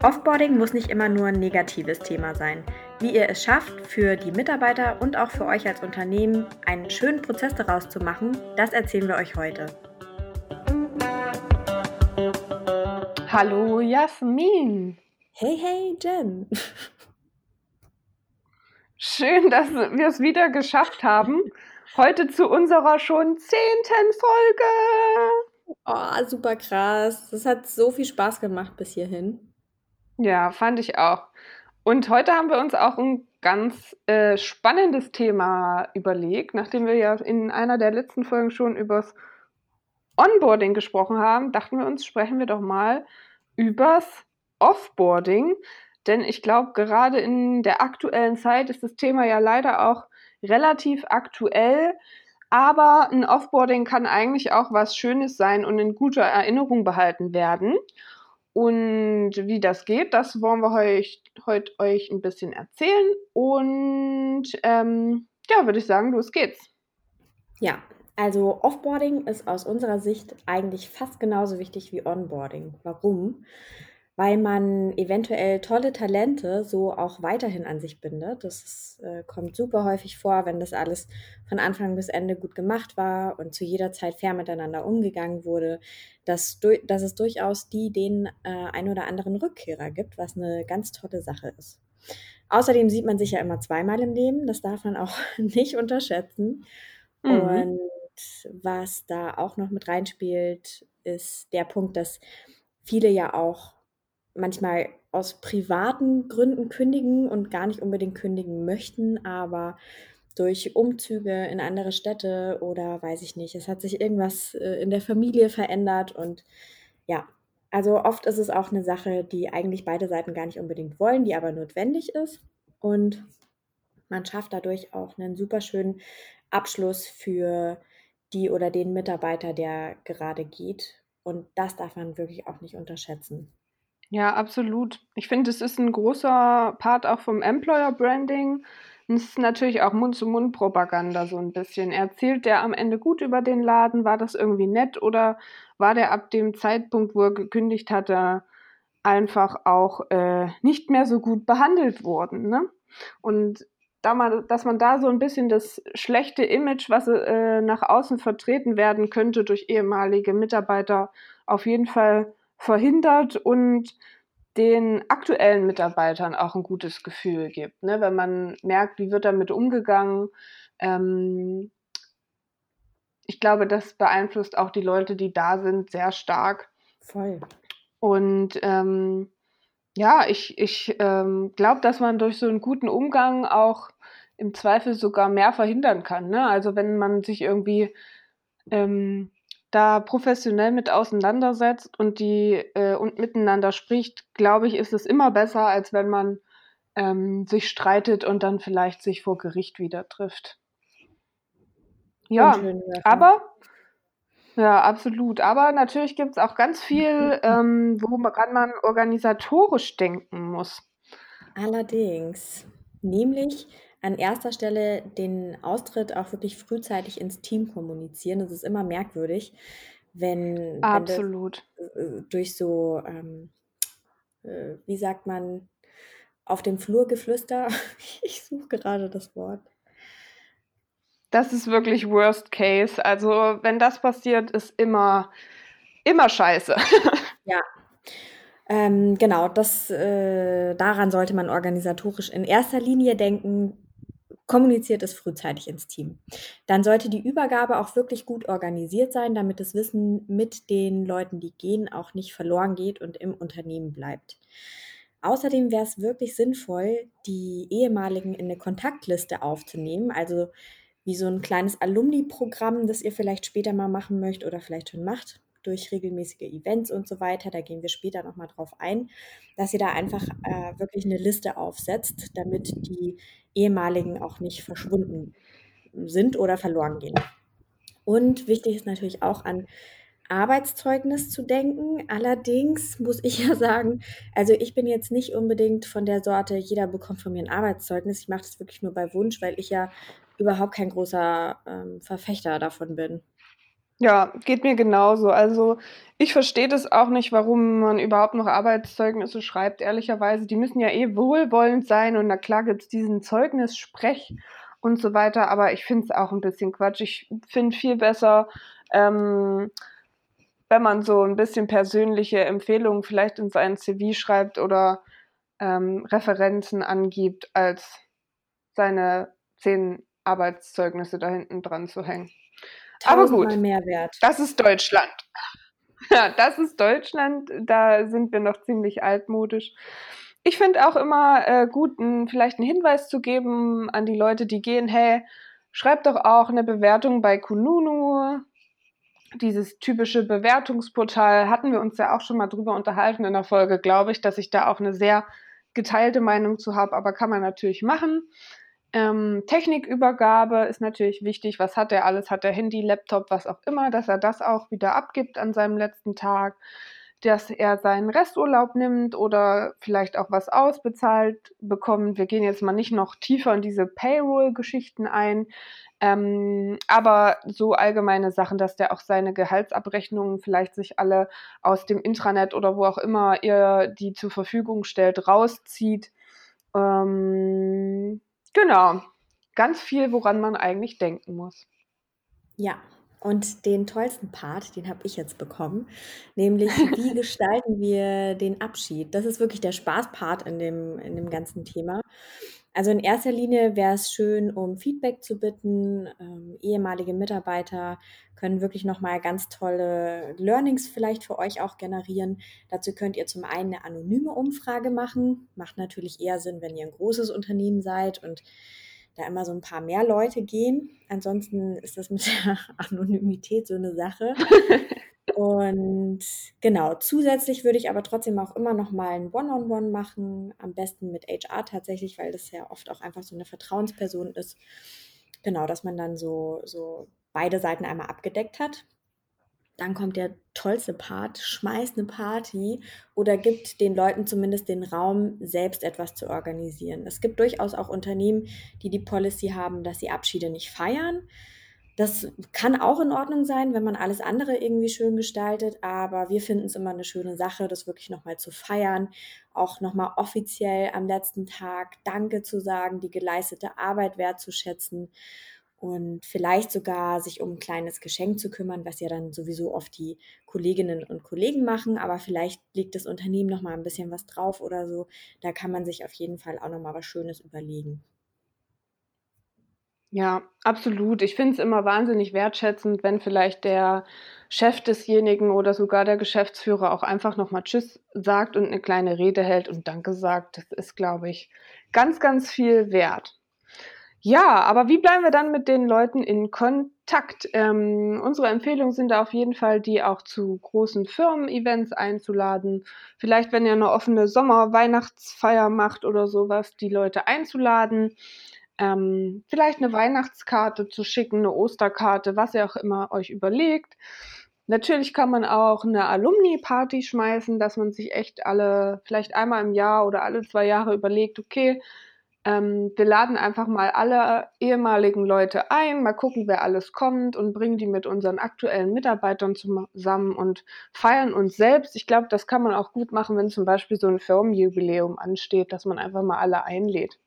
Offboarding muss nicht immer nur ein negatives Thema sein. Wie ihr es schafft, für die Mitarbeiter und auch für euch als Unternehmen einen schönen Prozess daraus zu machen, das erzählen wir euch heute. Hallo Jasmin. Hey, hey Jen. Schön, dass wir es wieder geschafft haben. Heute zu unserer schon zehnten Folge. Oh, super krass. Das hat so viel Spaß gemacht bis hierhin. Ja, fand ich auch. Und heute haben wir uns auch ein ganz äh, spannendes Thema überlegt, nachdem wir ja in einer der letzten Folgen schon übers Onboarding gesprochen haben, dachten wir uns, sprechen wir doch mal übers Offboarding. Denn ich glaube, gerade in der aktuellen Zeit ist das Thema ja leider auch relativ aktuell. Aber ein Offboarding kann eigentlich auch was Schönes sein und in guter Erinnerung behalten werden. Und wie das geht, das wollen wir euch, heute euch ein bisschen erzählen. Und ähm, ja, würde ich sagen, los geht's. Ja, also Offboarding ist aus unserer Sicht eigentlich fast genauso wichtig wie Onboarding. Warum? Weil man eventuell tolle Talente so auch weiterhin an sich bindet. Das ist, äh, kommt super häufig vor, wenn das alles von Anfang bis Ende gut gemacht war und zu jeder Zeit fair miteinander umgegangen wurde, dass, dass es durchaus die den äh, ein oder anderen Rückkehrer gibt, was eine ganz tolle Sache ist. Außerdem sieht man sich ja immer zweimal im Leben, das darf man auch nicht unterschätzen. Mhm. Und was da auch noch mit reinspielt, ist der Punkt, dass viele ja auch manchmal aus privaten Gründen kündigen und gar nicht unbedingt kündigen möchten, aber durch Umzüge in andere Städte oder weiß ich nicht, es hat sich irgendwas äh, in der Familie verändert und ja, also oft ist es auch eine Sache, die eigentlich beide Seiten gar nicht unbedingt wollen, die aber notwendig ist. Und man schafft dadurch auch einen super schönen Abschluss für die oder den Mitarbeiter, der gerade geht. Und das darf man wirklich auch nicht unterschätzen. Ja, absolut. Ich finde, es ist ein großer Part auch vom Employer Branding. Es ist natürlich auch Mund-zu-Mund-Propaganda so ein bisschen. Erzählt der am Ende gut über den Laden? War das irgendwie nett? Oder war der ab dem Zeitpunkt, wo er gekündigt hatte, einfach auch äh, nicht mehr so gut behandelt worden? Ne? Und da man, dass man da so ein bisschen das schlechte Image, was äh, nach außen vertreten werden könnte durch ehemalige Mitarbeiter, auf jeden Fall verhindert und den aktuellen Mitarbeitern auch ein gutes Gefühl gibt. Ne? Wenn man merkt, wie wird damit umgegangen. Ähm, ich glaube, das beeinflusst auch die Leute, die da sind, sehr stark. Voll. Und ähm, ja, ich, ich ähm, glaube, dass man durch so einen guten Umgang auch im Zweifel sogar mehr verhindern kann. Ne? Also wenn man sich irgendwie ähm, da professionell mit auseinandersetzt und die äh, und miteinander spricht, glaube ich, ist es immer besser, als wenn man ähm, sich streitet und dann vielleicht sich vor Gericht wieder trifft. Ja, aber ja, absolut. Aber natürlich gibt es auch ganz viel, ähm, woran man organisatorisch denken muss. Allerdings. Nämlich an erster Stelle den Austritt auch wirklich frühzeitig ins Team kommunizieren. Das ist immer merkwürdig, wenn, Absolut. wenn das, durch so, ähm, äh, wie sagt man, auf dem Flur geflüster. ich suche gerade das Wort. Das ist wirklich Worst Case. Also wenn das passiert, ist immer, immer scheiße. ja, ähm, genau, das, äh, daran sollte man organisatorisch in erster Linie denken kommuniziert es frühzeitig ins Team. Dann sollte die Übergabe auch wirklich gut organisiert sein, damit das Wissen mit den Leuten, die gehen, auch nicht verloren geht und im Unternehmen bleibt. Außerdem wäre es wirklich sinnvoll, die ehemaligen in eine Kontaktliste aufzunehmen, also wie so ein kleines Alumni-Programm, das ihr vielleicht später mal machen möchtet oder vielleicht schon macht durch regelmäßige Events und so weiter. Da gehen wir später nochmal drauf ein, dass ihr da einfach äh, wirklich eine Liste aufsetzt, damit die ehemaligen auch nicht verschwunden sind oder verloren gehen. Und wichtig ist natürlich auch an Arbeitszeugnis zu denken. Allerdings muss ich ja sagen, also ich bin jetzt nicht unbedingt von der Sorte, jeder bekommt von mir ein Arbeitszeugnis. Ich mache das wirklich nur bei Wunsch, weil ich ja überhaupt kein großer ähm, Verfechter davon bin. Ja, geht mir genauso. Also ich verstehe das auch nicht, warum man überhaupt noch Arbeitszeugnisse schreibt, ehrlicherweise. Die müssen ja eh wohlwollend sein und na klar gibt es diesen Zeugnissprech und so weiter, aber ich finde es auch ein bisschen Quatsch. Ich finde viel besser, ähm, wenn man so ein bisschen persönliche Empfehlungen vielleicht in sein CV schreibt oder ähm, Referenzen angibt, als seine zehn Arbeitszeugnisse da hinten dran zu hängen. Aber gut, Mehrwert. das ist Deutschland. Ja, das ist Deutschland. Da sind wir noch ziemlich altmodisch. Ich finde auch immer äh, gut, n, vielleicht einen Hinweis zu geben an die Leute, die gehen, hey, schreibt doch auch eine Bewertung bei Kununu. Dieses typische Bewertungsportal hatten wir uns ja auch schon mal drüber unterhalten in der Folge, glaube ich, dass ich da auch eine sehr geteilte Meinung zu habe, aber kann man natürlich machen. Ähm, Technikübergabe ist natürlich wichtig. Was hat er alles? Hat er Handy, Laptop, was auch immer, dass er das auch wieder abgibt an seinem letzten Tag, dass er seinen Resturlaub nimmt oder vielleicht auch was ausbezahlt bekommt. Wir gehen jetzt mal nicht noch tiefer in diese Payroll-Geschichten ein, ähm, aber so allgemeine Sachen, dass der auch seine Gehaltsabrechnungen vielleicht sich alle aus dem Intranet oder wo auch immer ihr die zur Verfügung stellt, rauszieht. Ähm, Genau. Ganz viel, woran man eigentlich denken muss. Ja, und den tollsten Part, den habe ich jetzt bekommen, nämlich wie gestalten wir den Abschied? Das ist wirklich der Spaßpart in dem, in dem ganzen Thema. Also in erster Linie wäre es schön, um Feedback zu bitten. Ähm, ehemalige Mitarbeiter können wirklich nochmal ganz tolle Learnings vielleicht für euch auch generieren. Dazu könnt ihr zum einen eine anonyme Umfrage machen. Macht natürlich eher Sinn, wenn ihr ein großes Unternehmen seid und da immer so ein paar mehr Leute gehen. Ansonsten ist das mit der Anonymität so eine Sache. Und genau, zusätzlich würde ich aber trotzdem auch immer noch mal ein One-on-One machen, am besten mit HR tatsächlich, weil das ja oft auch einfach so eine Vertrauensperson ist. Genau, dass man dann so, so beide Seiten einmal abgedeckt hat. Dann kommt der tollste Part, schmeißt eine Party oder gibt den Leuten zumindest den Raum, selbst etwas zu organisieren. Es gibt durchaus auch Unternehmen, die die Policy haben, dass sie Abschiede nicht feiern. Das kann auch in Ordnung sein, wenn man alles andere irgendwie schön gestaltet, aber wir finden es immer eine schöne Sache, das wirklich nochmal zu feiern, auch nochmal offiziell am letzten Tag Danke zu sagen, die geleistete Arbeit wertzuschätzen und vielleicht sogar sich um ein kleines Geschenk zu kümmern, was ja dann sowieso oft die Kolleginnen und Kollegen machen, aber vielleicht legt das Unternehmen nochmal ein bisschen was drauf oder so. Da kann man sich auf jeden Fall auch nochmal was Schönes überlegen. Ja, absolut. Ich finde es immer wahnsinnig wertschätzend, wenn vielleicht der Chef desjenigen oder sogar der Geschäftsführer auch einfach nochmal Tschüss sagt und eine kleine Rede hält und Danke sagt. Das ist, glaube ich, ganz, ganz viel wert. Ja, aber wie bleiben wir dann mit den Leuten in Kontakt? Ähm, unsere Empfehlungen sind da auf jeden Fall, die auch zu großen Firmen-Events einzuladen. Vielleicht, wenn ihr eine offene Sommer-Weihnachtsfeier macht oder sowas, die Leute einzuladen ähm, vielleicht eine Weihnachtskarte zu schicken, eine Osterkarte, was ihr auch immer euch überlegt. Natürlich kann man auch eine Alumni-Party schmeißen, dass man sich echt alle, vielleicht einmal im Jahr oder alle zwei Jahre überlegt, okay, ähm, wir laden einfach mal alle ehemaligen Leute ein, mal gucken, wer alles kommt und bringen die mit unseren aktuellen Mitarbeitern zusammen und feiern uns selbst. Ich glaube, das kann man auch gut machen, wenn zum Beispiel so ein Firmenjubiläum ansteht, dass man einfach mal alle einlädt.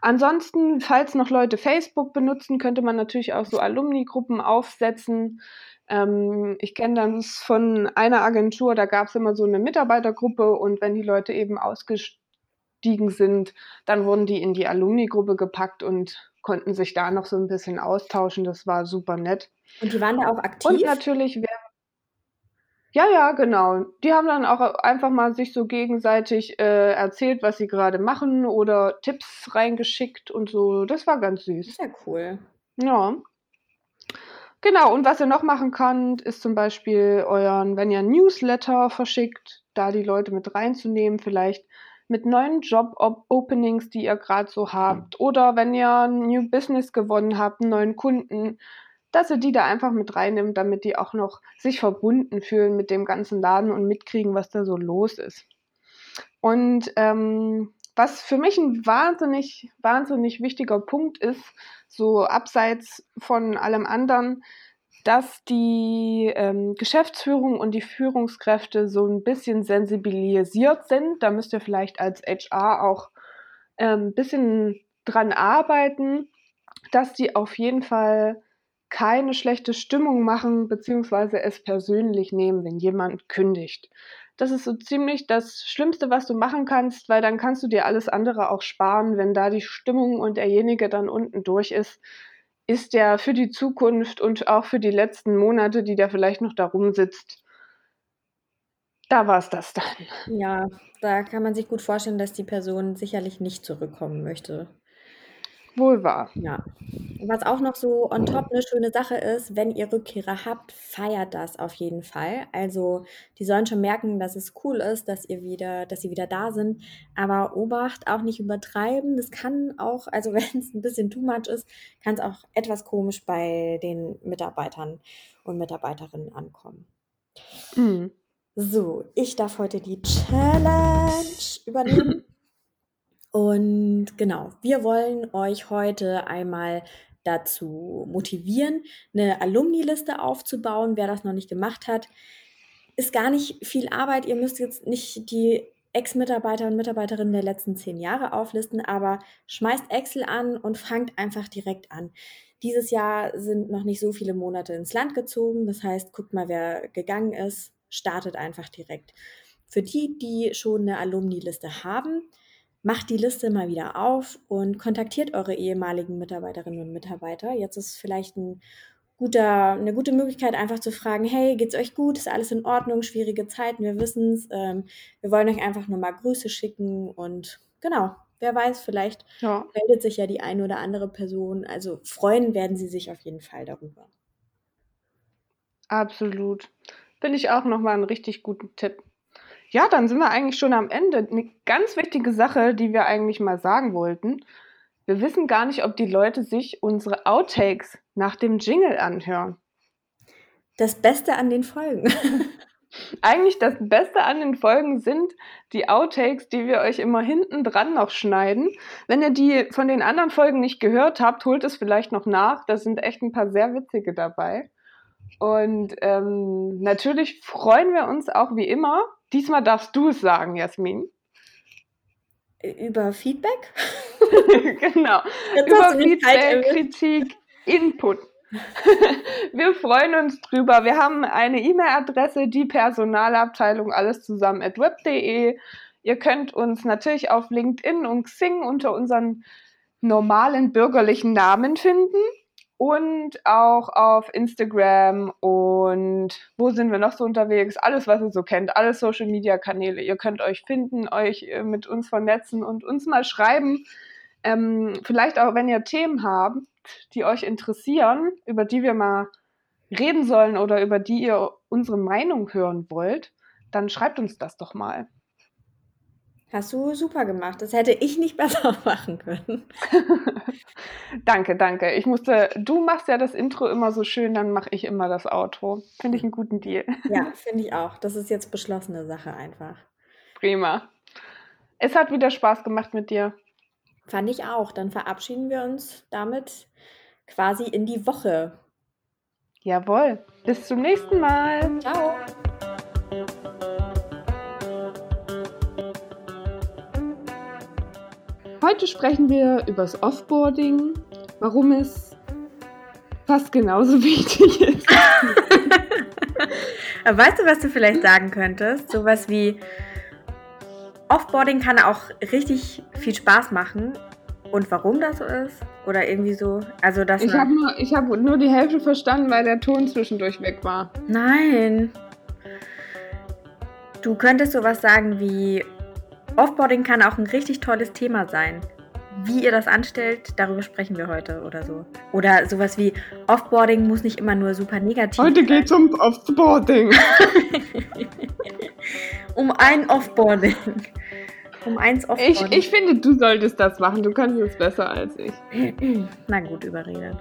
Ansonsten, falls noch Leute Facebook benutzen, könnte man natürlich auch so Alumni-Gruppen aufsetzen. Ähm, ich kenne das von einer Agentur, da gab es immer so eine Mitarbeitergruppe und wenn die Leute eben ausgestiegen sind, dann wurden die in die Alumni-Gruppe gepackt und konnten sich da noch so ein bisschen austauschen. Das war super nett. Und die waren da auch aktiv? Und natürlich, ja, ja, genau. Die haben dann auch einfach mal sich so gegenseitig äh, erzählt, was sie gerade machen oder Tipps reingeschickt und so. Das war ganz süß. Sehr cool. Ja. Genau, und was ihr noch machen könnt, ist zum Beispiel euren, wenn ihr ein Newsletter verschickt, da die Leute mit reinzunehmen, vielleicht mit neuen Job-Openings, die ihr gerade so habt. Oder wenn ihr ein New Business gewonnen habt, einen neuen Kunden, dass ihr die da einfach mit reinnimmt, damit die auch noch sich verbunden fühlen mit dem ganzen Laden und mitkriegen, was da so los ist. Und ähm, was für mich ein wahnsinnig, wahnsinnig wichtiger Punkt ist, so abseits von allem anderen, dass die ähm, Geschäftsführung und die Führungskräfte so ein bisschen sensibilisiert sind. Da müsst ihr vielleicht als HR auch ein ähm, bisschen dran arbeiten, dass die auf jeden Fall keine schlechte Stimmung machen, beziehungsweise es persönlich nehmen, wenn jemand kündigt. Das ist so ziemlich das Schlimmste, was du machen kannst, weil dann kannst du dir alles andere auch sparen. Wenn da die Stimmung und derjenige dann unten durch ist, ist der für die Zukunft und auch für die letzten Monate, die der vielleicht noch da rumsitzt, da war es das dann. Ja, da kann man sich gut vorstellen, dass die Person sicherlich nicht zurückkommen möchte. Wohl wahr. Ja. Was auch noch so on top eine schöne Sache ist, wenn ihr Rückkehrer habt, feiert das auf jeden Fall. Also, die sollen schon merken, dass es cool ist, dass ihr wieder dass sie wieder da sind, aber Obacht, auch nicht übertreiben. Das kann auch also, wenn es ein bisschen too much ist, kann es auch etwas komisch bei den Mitarbeitern und Mitarbeiterinnen ankommen. Mhm. So, ich darf heute die Challenge übernehmen. Und genau, wir wollen euch heute einmal dazu motivieren, eine Alumni-Liste aufzubauen. Wer das noch nicht gemacht hat, ist gar nicht viel Arbeit. Ihr müsst jetzt nicht die Ex-Mitarbeiter und Mitarbeiterinnen der letzten zehn Jahre auflisten, aber schmeißt Excel an und fangt einfach direkt an. Dieses Jahr sind noch nicht so viele Monate ins Land gezogen. Das heißt, guckt mal, wer gegangen ist, startet einfach direkt. Für die, die schon eine Alumni-Liste haben, macht die Liste mal wieder auf und kontaktiert eure ehemaligen Mitarbeiterinnen und Mitarbeiter. Jetzt ist vielleicht ein guter, eine gute Möglichkeit, einfach zu fragen, hey, geht's euch gut? Ist alles in Ordnung? Schwierige Zeiten, wir wissen es. Ähm, wir wollen euch einfach nur mal Grüße schicken und genau, wer weiß, vielleicht ja. meldet sich ja die eine oder andere Person. Also freuen werden sie sich auf jeden Fall darüber. Absolut. Finde ich auch nochmal einen richtig guten Tipp. Ja, dann sind wir eigentlich schon am Ende. Eine ganz wichtige Sache, die wir eigentlich mal sagen wollten. Wir wissen gar nicht, ob die Leute sich unsere Outtakes nach dem Jingle anhören. Das Beste an den Folgen. Eigentlich das Beste an den Folgen sind die Outtakes, die wir euch immer hinten dran noch schneiden. Wenn ihr die von den anderen Folgen nicht gehört habt, holt es vielleicht noch nach. Da sind echt ein paar sehr witzige dabei. Und ähm, natürlich freuen wir uns auch wie immer. Diesmal darfst du es sagen, Jasmin. Über Feedback? genau. Jetzt Über Feedback, Kritik, Input. wir freuen uns drüber. Wir haben eine E-Mail-Adresse, die Personalabteilung, alles zusammen at web.de. Ihr könnt uns natürlich auf LinkedIn und Xing unter unseren normalen bürgerlichen Namen finden und auch auf Instagram und wo sind wir noch so unterwegs? Alles, was ihr so kennt, alle Social Media Kanäle. Ihr könnt euch finden, euch äh, mit uns vernetzen und uns mal schreiben. Ähm, vielleicht auch, wenn ihr Themen habt, die euch interessieren, über die wir mal reden sollen oder über die ihr unsere Meinung hören wollt, dann schreibt uns das doch mal. Hast du super gemacht. Das hätte ich nicht besser machen können. danke, danke. Ich musste, du machst ja das Intro immer so schön, dann mache ich immer das Outro. Finde ich einen guten Deal. ja, finde ich auch. Das ist jetzt beschlossene Sache einfach. Prima. Es hat wieder Spaß gemacht mit dir. Fand ich auch. Dann verabschieden wir uns damit quasi in die Woche. Jawohl. Bis zum nächsten Mal. Ciao. Heute sprechen wir über das Offboarding, warum es fast genauso wichtig ist. weißt du, was du vielleicht sagen könntest? Sowas wie Offboarding kann auch richtig viel Spaß machen. Und warum das so ist? Oder irgendwie so? Also das ich habe nur, hab nur die Hälfte verstanden, weil der Ton zwischendurch weg war. Nein. Du könntest sowas sagen wie Offboarding kann auch ein richtig tolles Thema sein. Wie ihr das anstellt, darüber sprechen wir heute oder so. Oder sowas wie Offboarding muss nicht immer nur super negativ Heute geht es um Offboarding. um ein Offboarding. Um eins Offboarding. Ich, ich finde, du solltest das machen. Du kannst es besser als ich. Na gut, überredet.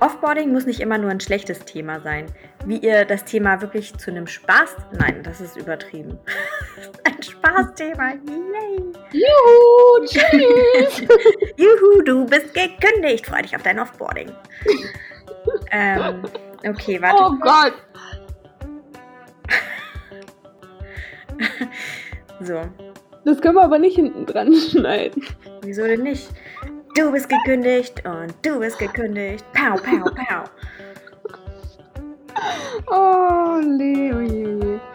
Offboarding muss nicht immer nur ein schlechtes Thema sein. Wie ihr das Thema wirklich zu einem Spaß. Nein, das ist übertrieben. ein Spaßthema. Yay! Juhu! Tschüss! Juhu, du bist gekündigt. Freu dich auf dein Offboarding. ähm, okay, warte. Oh Gott! so. Das können wir aber nicht hinten dran schneiden. Wieso denn nicht? Du bist gekündigt und du bist gekündigt. Pow, pow, pow. Oh, Leo, je, je.